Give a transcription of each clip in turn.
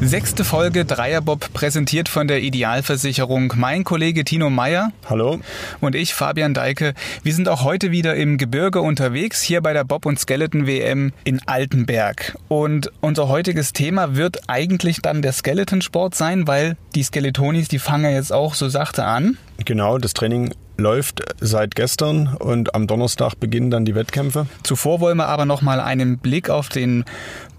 Sechste Folge Dreierbob präsentiert von der Idealversicherung. Mein Kollege Tino Meyer. Hallo. Und ich, Fabian Deike. Wir sind auch heute wieder im Gebirge unterwegs, hier bei der Bob- und Skeleton-WM in Altenberg. Und unser heutiges Thema wird eigentlich dann der Skeletonsport sein, weil die Skeletonis, die fangen jetzt auch so sachte an. Genau, das Training läuft seit gestern und am Donnerstag beginnen dann die Wettkämpfe. Zuvor wollen wir aber noch mal einen Blick auf den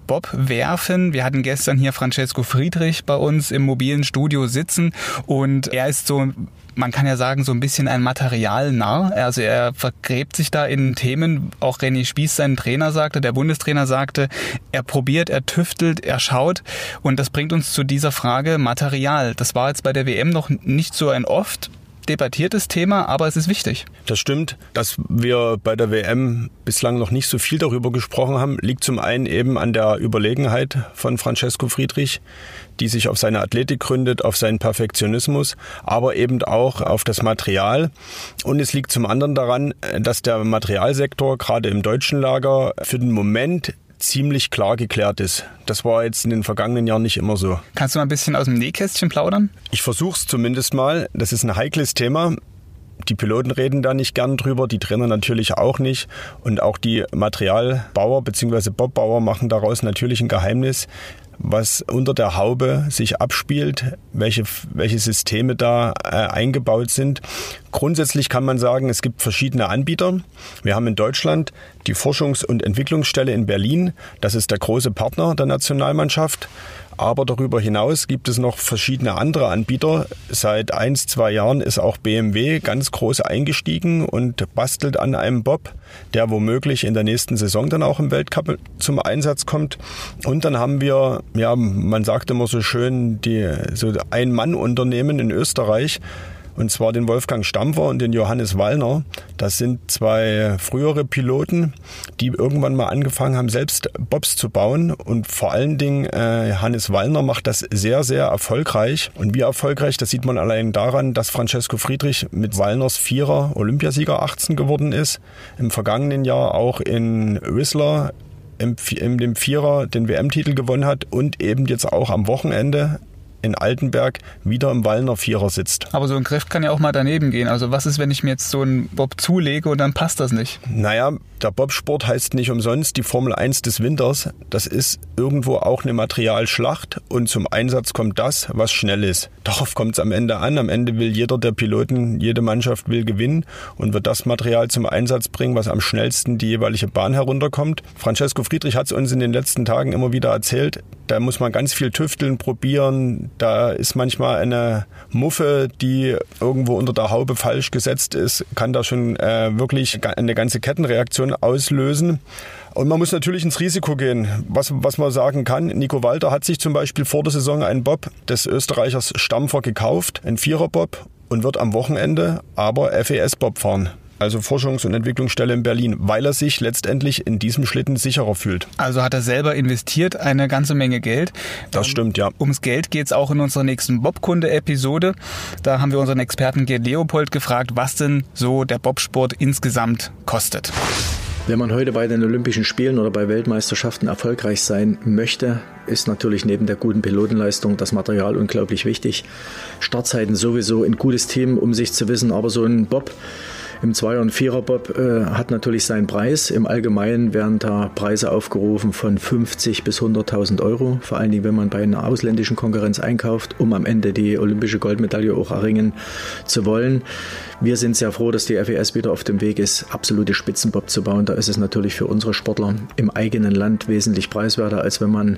Bob werfen. Wir hatten gestern hier Francesco Friedrich bei uns im mobilen Studio sitzen und er ist so man kann ja sagen, so ein bisschen ein Materialnarr. Also er vergräbt sich da in Themen. Auch René Spieß, sein Trainer, sagte, der Bundestrainer sagte, er probiert, er tüftelt, er schaut. Und das bringt uns zu dieser Frage Material. Das war jetzt bei der WM noch nicht so ein oft debattiertes Thema, aber es ist wichtig. Das stimmt. Dass wir bei der WM bislang noch nicht so viel darüber gesprochen haben, liegt zum einen eben an der Überlegenheit von Francesco Friedrich, die sich auf seine Athletik gründet, auf seinen Perfektionismus, aber eben auch auf das Material. Und es liegt zum anderen daran, dass der Materialsektor gerade im deutschen Lager für den Moment ziemlich klar geklärt ist. Das war jetzt in den vergangenen Jahren nicht immer so. Kannst du mal ein bisschen aus dem Nähkästchen plaudern? Ich versuche es zumindest mal. Das ist ein heikles Thema. Die Piloten reden da nicht gern drüber, die Trainer natürlich auch nicht. Und auch die Materialbauer bzw. Bobbauer machen daraus natürlich ein Geheimnis was unter der Haube sich abspielt, welche, welche Systeme da äh, eingebaut sind. Grundsätzlich kann man sagen, es gibt verschiedene Anbieter. Wir haben in Deutschland die Forschungs- und Entwicklungsstelle in Berlin. Das ist der große Partner der Nationalmannschaft. Aber darüber hinaus gibt es noch verschiedene andere Anbieter. Seit ein, zwei Jahren ist auch BMW ganz groß eingestiegen und bastelt an einem Bob, der womöglich in der nächsten Saison dann auch im Weltcup zum Einsatz kommt. Und dann haben wir, ja, man sagt immer so schön, die, so Ein-Mann-Unternehmen in Österreich, und zwar den Wolfgang Stampfer und den Johannes Wallner. Das sind zwei frühere Piloten, die irgendwann mal angefangen haben, selbst Bobs zu bauen. Und vor allen Dingen äh, Johannes Wallner macht das sehr, sehr erfolgreich. Und wie erfolgreich, das sieht man allein daran, dass Francesco Friedrich mit Wallners Vierer Olympiasieger 18 geworden ist. Im vergangenen Jahr auch in Whistler im, im dem Vierer den WM-Titel gewonnen hat und eben jetzt auch am Wochenende in Altenberg wieder im Wallner Vierer sitzt. Aber so ein Griff kann ja auch mal daneben gehen. Also was ist, wenn ich mir jetzt so einen Bob zulege und dann passt das nicht? Naja, der Bobsport heißt nicht umsonst die Formel 1 des Winters. Das ist irgendwo auch eine Materialschlacht und zum Einsatz kommt das, was schnell ist. Darauf kommt es am Ende an. Am Ende will jeder der Piloten, jede Mannschaft will gewinnen und wird das Material zum Einsatz bringen, was am schnellsten die jeweilige Bahn herunterkommt. Francesco Friedrich hat es uns in den letzten Tagen immer wieder erzählt. Da muss man ganz viel tüfteln, probieren, da ist manchmal eine Muffe, die irgendwo unter der Haube falsch gesetzt ist, kann da schon äh, wirklich eine ganze Kettenreaktion auslösen. Und man muss natürlich ins Risiko gehen. Was, was man sagen kann, Nico Walter hat sich zum Beispiel vor der Saison einen Bob des Österreichers Stampfer gekauft, einen Vierer-Bob, und wird am Wochenende aber FES-Bob fahren also Forschungs- und Entwicklungsstelle in Berlin, weil er sich letztendlich in diesem Schlitten sicherer fühlt. Also hat er selber investiert eine ganze Menge Geld. Das ähm, stimmt, ja. Ums Geld geht es auch in unserer nächsten Bobkunde-Episode. Da haben wir unseren Experten Gerd Leopold gefragt, was denn so der Bobsport insgesamt kostet. Wenn man heute bei den Olympischen Spielen oder bei Weltmeisterschaften erfolgreich sein möchte, ist natürlich neben der guten Pilotenleistung das Material unglaublich wichtig. Startzeiten sowieso ein gutes Team, um sich zu wissen, aber so ein Bob im Zweier- und Viererbob äh, hat natürlich seinen Preis. Im Allgemeinen werden da Preise aufgerufen von 50 bis 100.000 Euro. Vor allen Dingen, wenn man bei einer ausländischen Konkurrenz einkauft, um am Ende die olympische Goldmedaille auch erringen zu wollen. Wir sind sehr froh, dass die FES wieder auf dem Weg ist, absolute Spitzenbob zu bauen. Da ist es natürlich für unsere Sportler im eigenen Land wesentlich preiswerter, als wenn man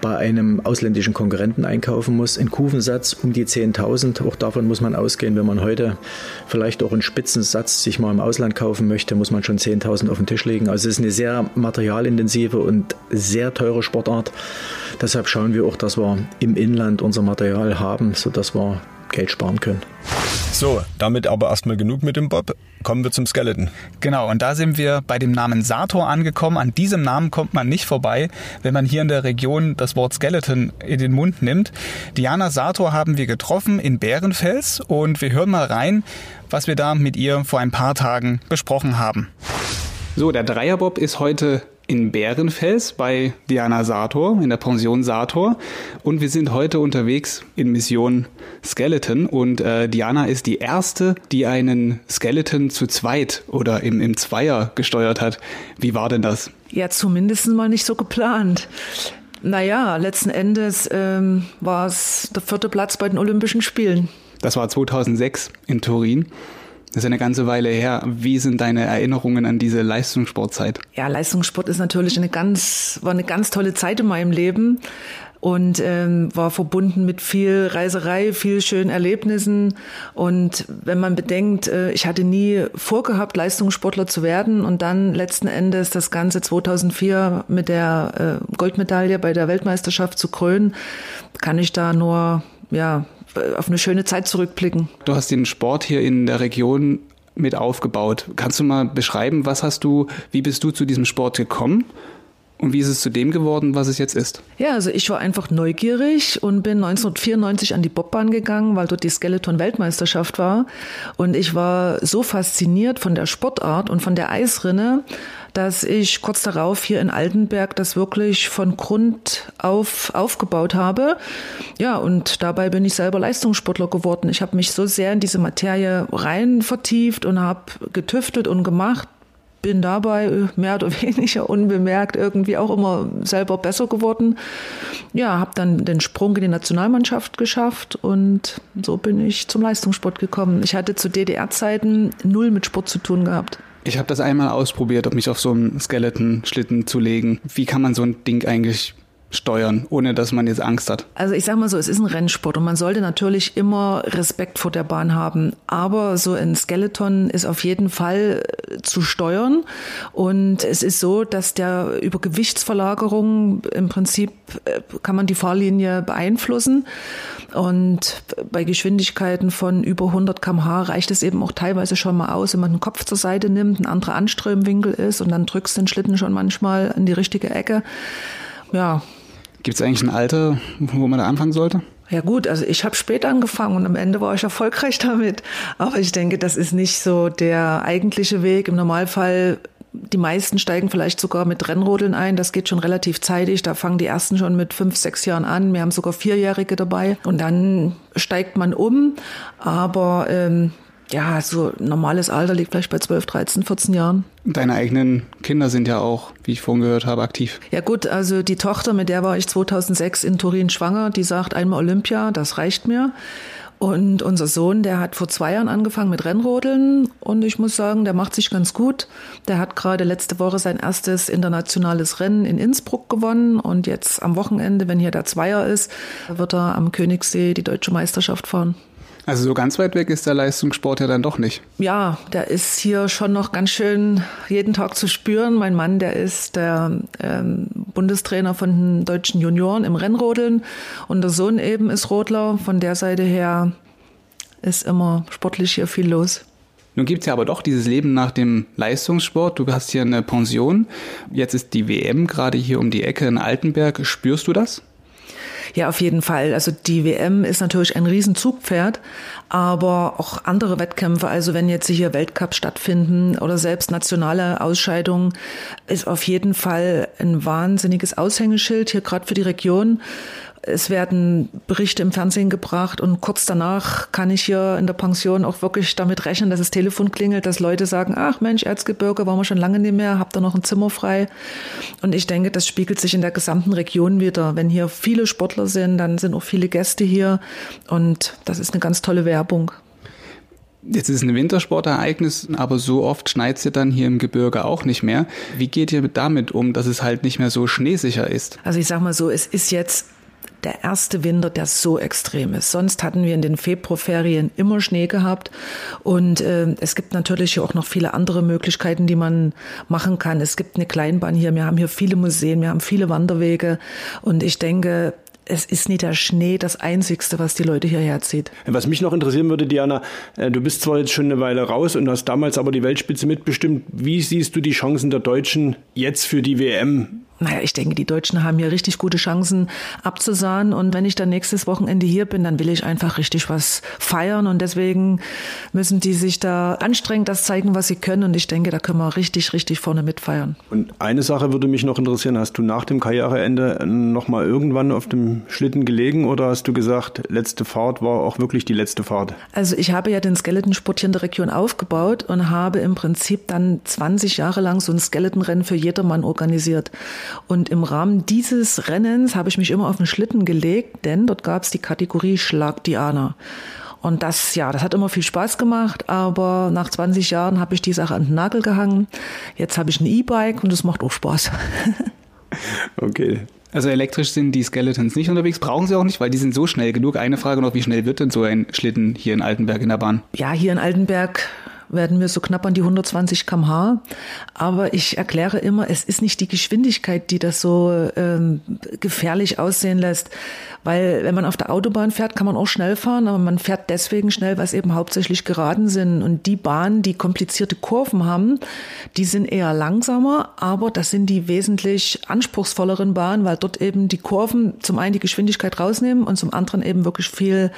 bei einem ausländischen Konkurrenten einkaufen muss. Ein Kufensatz um die 10.000, auch davon muss man ausgehen, wenn man heute vielleicht auch einen Spitzensatz sich mal im Ausland kaufen möchte, muss man schon 10.000 auf den Tisch legen. Also es ist eine sehr materialintensive und sehr teure Sportart. Deshalb schauen wir auch, dass wir im Inland unser Material haben, sodass wir Geld sparen können. So, damit aber erstmal genug mit dem Bob. Kommen wir zum Skeleton. Genau, und da sind wir bei dem Namen Sator angekommen. An diesem Namen kommt man nicht vorbei, wenn man hier in der Region das Wort Skeleton in den Mund nimmt. Diana Sator haben wir getroffen in Bärenfels und wir hören mal rein, was wir da mit ihr vor ein paar Tagen besprochen haben. So, der Dreierbob ist heute in Bärenfels bei Diana Sator, in der Pension Sator. Und wir sind heute unterwegs in Mission Skeleton. Und äh, Diana ist die erste, die einen Skeleton zu zweit oder im, im Zweier gesteuert hat. Wie war denn das? Ja, zumindest mal nicht so geplant. Naja, letzten Endes ähm, war es der vierte Platz bei den Olympischen Spielen. Das war 2006 in Turin. Das ist eine ganze Weile her. Wie sind deine Erinnerungen an diese Leistungssportzeit? Ja, Leistungssport ist natürlich eine ganz, war eine ganz tolle Zeit in meinem Leben und ähm, war verbunden mit viel Reiserei, viel schönen Erlebnissen. Und wenn man bedenkt, äh, ich hatte nie vorgehabt, Leistungssportler zu werden und dann letzten Endes das Ganze 2004 mit der äh, Goldmedaille bei der Weltmeisterschaft zu krönen, kann ich da nur ja auf eine schöne Zeit zurückblicken. Du hast den Sport hier in der Region mit aufgebaut. Kannst du mal beschreiben, was hast du, wie bist du zu diesem Sport gekommen? Und wie ist es zu dem geworden, was es jetzt ist? Ja, also ich war einfach neugierig und bin 1994 an die Bobbahn gegangen, weil dort die Skeleton-Weltmeisterschaft war. Und ich war so fasziniert von der Sportart und von der Eisrinne, dass ich kurz darauf hier in Altenberg das wirklich von Grund auf aufgebaut habe. Ja, und dabei bin ich selber Leistungssportler geworden. Ich habe mich so sehr in diese Materie rein vertieft und habe getüftelt und gemacht, bin dabei mehr oder weniger unbemerkt irgendwie auch immer selber besser geworden. Ja, habe dann den Sprung in die Nationalmannschaft geschafft und so bin ich zum Leistungssport gekommen. Ich hatte zu DDR-Zeiten null mit Sport zu tun gehabt. Ich habe das einmal ausprobiert, um mich auf so einen Skeleton-Schlitten zu legen. Wie kann man so ein Ding eigentlich steuern, ohne dass man jetzt Angst hat? Also ich sage mal so, es ist ein Rennsport und man sollte natürlich immer Respekt vor der Bahn haben. Aber so ein Skeleton ist auf jeden Fall äh, zu steuern und es ist so, dass der über Gewichtsverlagerung im Prinzip äh, kann man die Fahrlinie beeinflussen und bei Geschwindigkeiten von über 100 km/h reicht es eben auch teilweise schon mal aus, wenn man den Kopf zur Seite nimmt, ein anderer Anströmwinkel ist und dann drückst den Schlitten schon manchmal in die richtige Ecke. Ja, Gibt es eigentlich ein Alter, wo man da anfangen sollte? Ja gut, also ich habe spät angefangen und am Ende war ich erfolgreich damit. Aber ich denke, das ist nicht so der eigentliche Weg. Im Normalfall, die meisten steigen vielleicht sogar mit Rennrodeln ein. Das geht schon relativ zeitig. Da fangen die ersten schon mit fünf, sechs Jahren an. Wir haben sogar Vierjährige dabei. Und dann steigt man um. Aber ähm, ja, so normales Alter liegt vielleicht bei 12, 13, 14 Jahren. Deine eigenen Kinder sind ja auch, wie ich vorhin gehört habe, aktiv. Ja gut, also die Tochter, mit der war ich 2006 in Turin schwanger, die sagt einmal Olympia, das reicht mir. Und unser Sohn, der hat vor zwei Jahren angefangen mit Rennrodeln und ich muss sagen, der macht sich ganz gut. Der hat gerade letzte Woche sein erstes internationales Rennen in Innsbruck gewonnen und jetzt am Wochenende, wenn hier der Zweier ist, wird er am Königssee die deutsche Meisterschaft fahren. Also so ganz weit weg ist der Leistungssport ja dann doch nicht. Ja, der ist hier schon noch ganz schön jeden Tag zu spüren. Mein Mann, der ist der ähm, Bundestrainer von den deutschen Junioren im Rennrodeln und der Sohn eben ist Rodler. Von der Seite her ist immer sportlich hier viel los. Nun gibt es ja aber doch dieses Leben nach dem Leistungssport. Du hast hier eine Pension. Jetzt ist die WM gerade hier um die Ecke in Altenberg. Spürst du das? Ja, auf jeden Fall. Also die WM ist natürlich ein Riesenzugpferd, aber auch andere Wettkämpfe, also wenn jetzt hier Weltcups stattfinden oder selbst nationale Ausscheidungen, ist auf jeden Fall ein wahnsinniges Aushängeschild hier gerade für die Region. Es werden Berichte im Fernsehen gebracht und kurz danach kann ich hier in der Pension auch wirklich damit rechnen, dass das Telefon klingelt, dass Leute sagen, ach Mensch, Erzgebirge waren wir schon lange nicht mehr, habt ihr noch ein Zimmer frei? Und ich denke, das spiegelt sich in der gesamten Region wieder. Wenn hier viele Sportler sind, dann sind auch viele Gäste hier und das ist eine ganz tolle Werbung. Jetzt ist es ein Wintersportereignis, aber so oft schneit es ja dann hier im Gebirge auch nicht mehr. Wie geht ihr damit um, dass es halt nicht mehr so schneesicher ist? Also ich sag mal so, es ist jetzt der erste Winter, der so extrem ist. Sonst hatten wir in den Februarferien immer Schnee gehabt und äh, es gibt natürlich auch noch viele andere Möglichkeiten, die man machen kann. Es gibt eine Kleinbahn hier, wir haben hier viele Museen, wir haben viele Wanderwege und ich denke, es ist nicht der Schnee das Einzigste, was die Leute hierher zieht. Was mich noch interessieren würde, Diana, äh, du bist zwar jetzt schon eine Weile raus und hast damals aber die Weltspitze mitbestimmt. Wie siehst du die Chancen der Deutschen jetzt für die WM naja, ich denke, die Deutschen haben hier richtig gute Chancen abzusahen. Und wenn ich dann nächstes Wochenende hier bin, dann will ich einfach richtig was feiern. Und deswegen müssen die sich da anstrengend das zeigen, was sie können. Und ich denke, da können wir richtig, richtig vorne mitfeiern. Und eine Sache würde mich noch interessieren. Hast du nach dem Karriereende noch mal irgendwann auf dem Schlitten gelegen oder hast du gesagt, letzte Fahrt war auch wirklich die letzte Fahrt? Also ich habe ja den Skeletonsport hier in der Region aufgebaut und habe im Prinzip dann 20 Jahre lang so ein Skeletonrennen für jedermann organisiert. Und im Rahmen dieses Rennens habe ich mich immer auf den Schlitten gelegt, denn dort gab es die Kategorie Schlag Diana. Und das, ja, das hat immer viel Spaß gemacht, aber nach 20 Jahren habe ich die Sache an den Nagel gehangen. Jetzt habe ich ein E-Bike und es macht auch Spaß. okay. Also elektrisch sind die Skeletons nicht unterwegs, brauchen sie auch nicht, weil die sind so schnell genug. Eine Frage noch, wie schnell wird denn so ein Schlitten hier in Altenberg in der Bahn? Ja, hier in Altenberg werden wir so knapp an die 120 kmh. Aber ich erkläre immer, es ist nicht die Geschwindigkeit, die das so ähm, gefährlich aussehen lässt. Weil wenn man auf der Autobahn fährt, kann man auch schnell fahren, aber man fährt deswegen schnell, weil es eben hauptsächlich geraden sind. Und die Bahnen, die komplizierte Kurven haben, die sind eher langsamer, aber das sind die wesentlich anspruchsvolleren Bahnen, weil dort eben die Kurven zum einen die Geschwindigkeit rausnehmen und zum anderen eben wirklich viel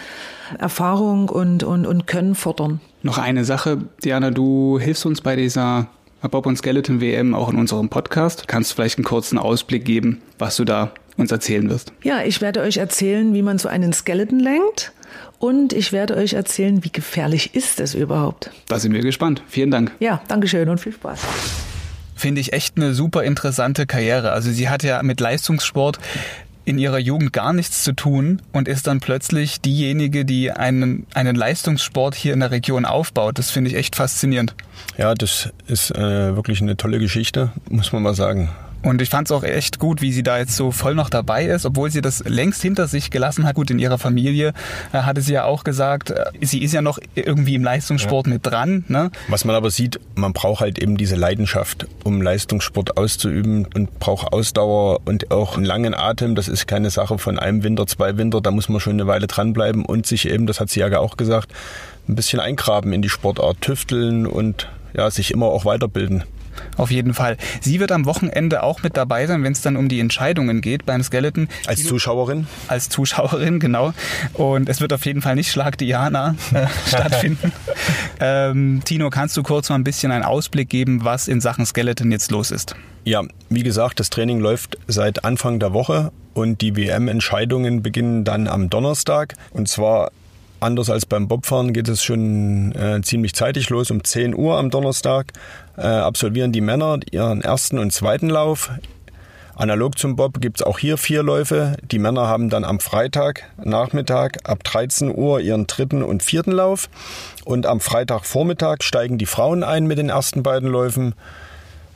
Erfahrung und, und, und Können fordern. Noch eine Sache, Diana, du hilfst uns bei dieser Bob und Skeleton WM auch in unserem Podcast. Kannst du vielleicht einen kurzen Ausblick geben, was du da uns erzählen wirst? Ja, ich werde euch erzählen, wie man so einen Skeleton lenkt. Und ich werde euch erzählen, wie gefährlich ist es überhaupt. Da sind wir gespannt. Vielen Dank. Ja, Dankeschön und viel Spaß finde ich echt eine super interessante Karriere. Also sie hat ja mit Leistungssport in ihrer Jugend gar nichts zu tun und ist dann plötzlich diejenige, die einen, einen Leistungssport hier in der Region aufbaut. Das finde ich echt faszinierend. Ja, das ist äh, wirklich eine tolle Geschichte, muss man mal sagen. Und ich fand es auch echt gut, wie sie da jetzt so voll noch dabei ist, obwohl sie das längst hinter sich gelassen hat. Gut, in ihrer Familie äh, hatte sie ja auch gesagt, äh, sie ist ja noch irgendwie im Leistungssport ja. mit dran. Ne? Was man aber sieht, man braucht halt eben diese Leidenschaft, um Leistungssport auszuüben und braucht Ausdauer und auch einen langen Atem. Das ist keine Sache von einem Winter, zwei Winter, da muss man schon eine Weile dranbleiben und sich eben, das hat sie ja auch gesagt, ein bisschen eingraben in die Sportart, tüfteln und ja, sich immer auch weiterbilden. Auf jeden Fall. Sie wird am Wochenende auch mit dabei sein, wenn es dann um die Entscheidungen geht beim Skeleton. Als Zuschauerin? Als Zuschauerin, genau. Und es wird auf jeden Fall nicht Schlag Diana äh, stattfinden. ähm, Tino, kannst du kurz mal ein bisschen einen Ausblick geben, was in Sachen Skeleton jetzt los ist? Ja, wie gesagt, das Training läuft seit Anfang der Woche und die WM-Entscheidungen beginnen dann am Donnerstag. Und zwar Anders als beim Bobfahren geht es schon äh, ziemlich zeitig los. Um 10 Uhr am Donnerstag äh, absolvieren die Männer ihren ersten und zweiten Lauf. Analog zum Bob gibt es auch hier vier Läufe. Die Männer haben dann am Freitag Nachmittag ab 13 Uhr ihren dritten und vierten Lauf. Und am Freitagvormittag steigen die Frauen ein mit den ersten beiden Läufen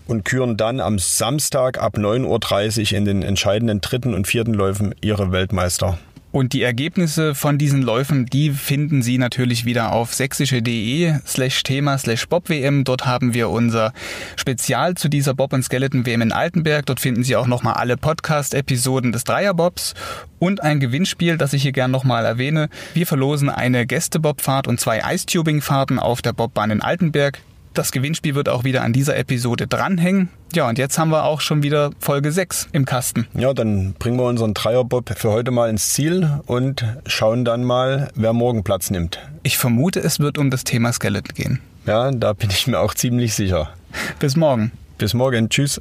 und küren dann am Samstag ab 9.30 Uhr in den entscheidenden dritten und vierten Läufen ihre Weltmeister. Und die Ergebnisse von diesen Läufen, die finden Sie natürlich wieder auf sächsische.de slash Thema slash BobWM. Dort haben wir unser Spezial zu dieser Bob und Skeleton WM in Altenberg. Dort finden Sie auch nochmal alle Podcast-Episoden des Dreierbobs und ein Gewinnspiel, das ich hier gern nochmal erwähne. Wir verlosen eine Gästebobfahrt und zwei Icetubing-Fahrten auf der Bobbahn in Altenberg. Das Gewinnspiel wird auch wieder an dieser Episode dranhängen. Ja, und jetzt haben wir auch schon wieder Folge 6 im Kasten. Ja, dann bringen wir unseren Dreierbob für heute mal ins Ziel und schauen dann mal, wer morgen Platz nimmt. Ich vermute, es wird um das Thema Skeleton gehen. Ja, da bin ich mir auch ziemlich sicher. Bis morgen. Bis morgen. Tschüss.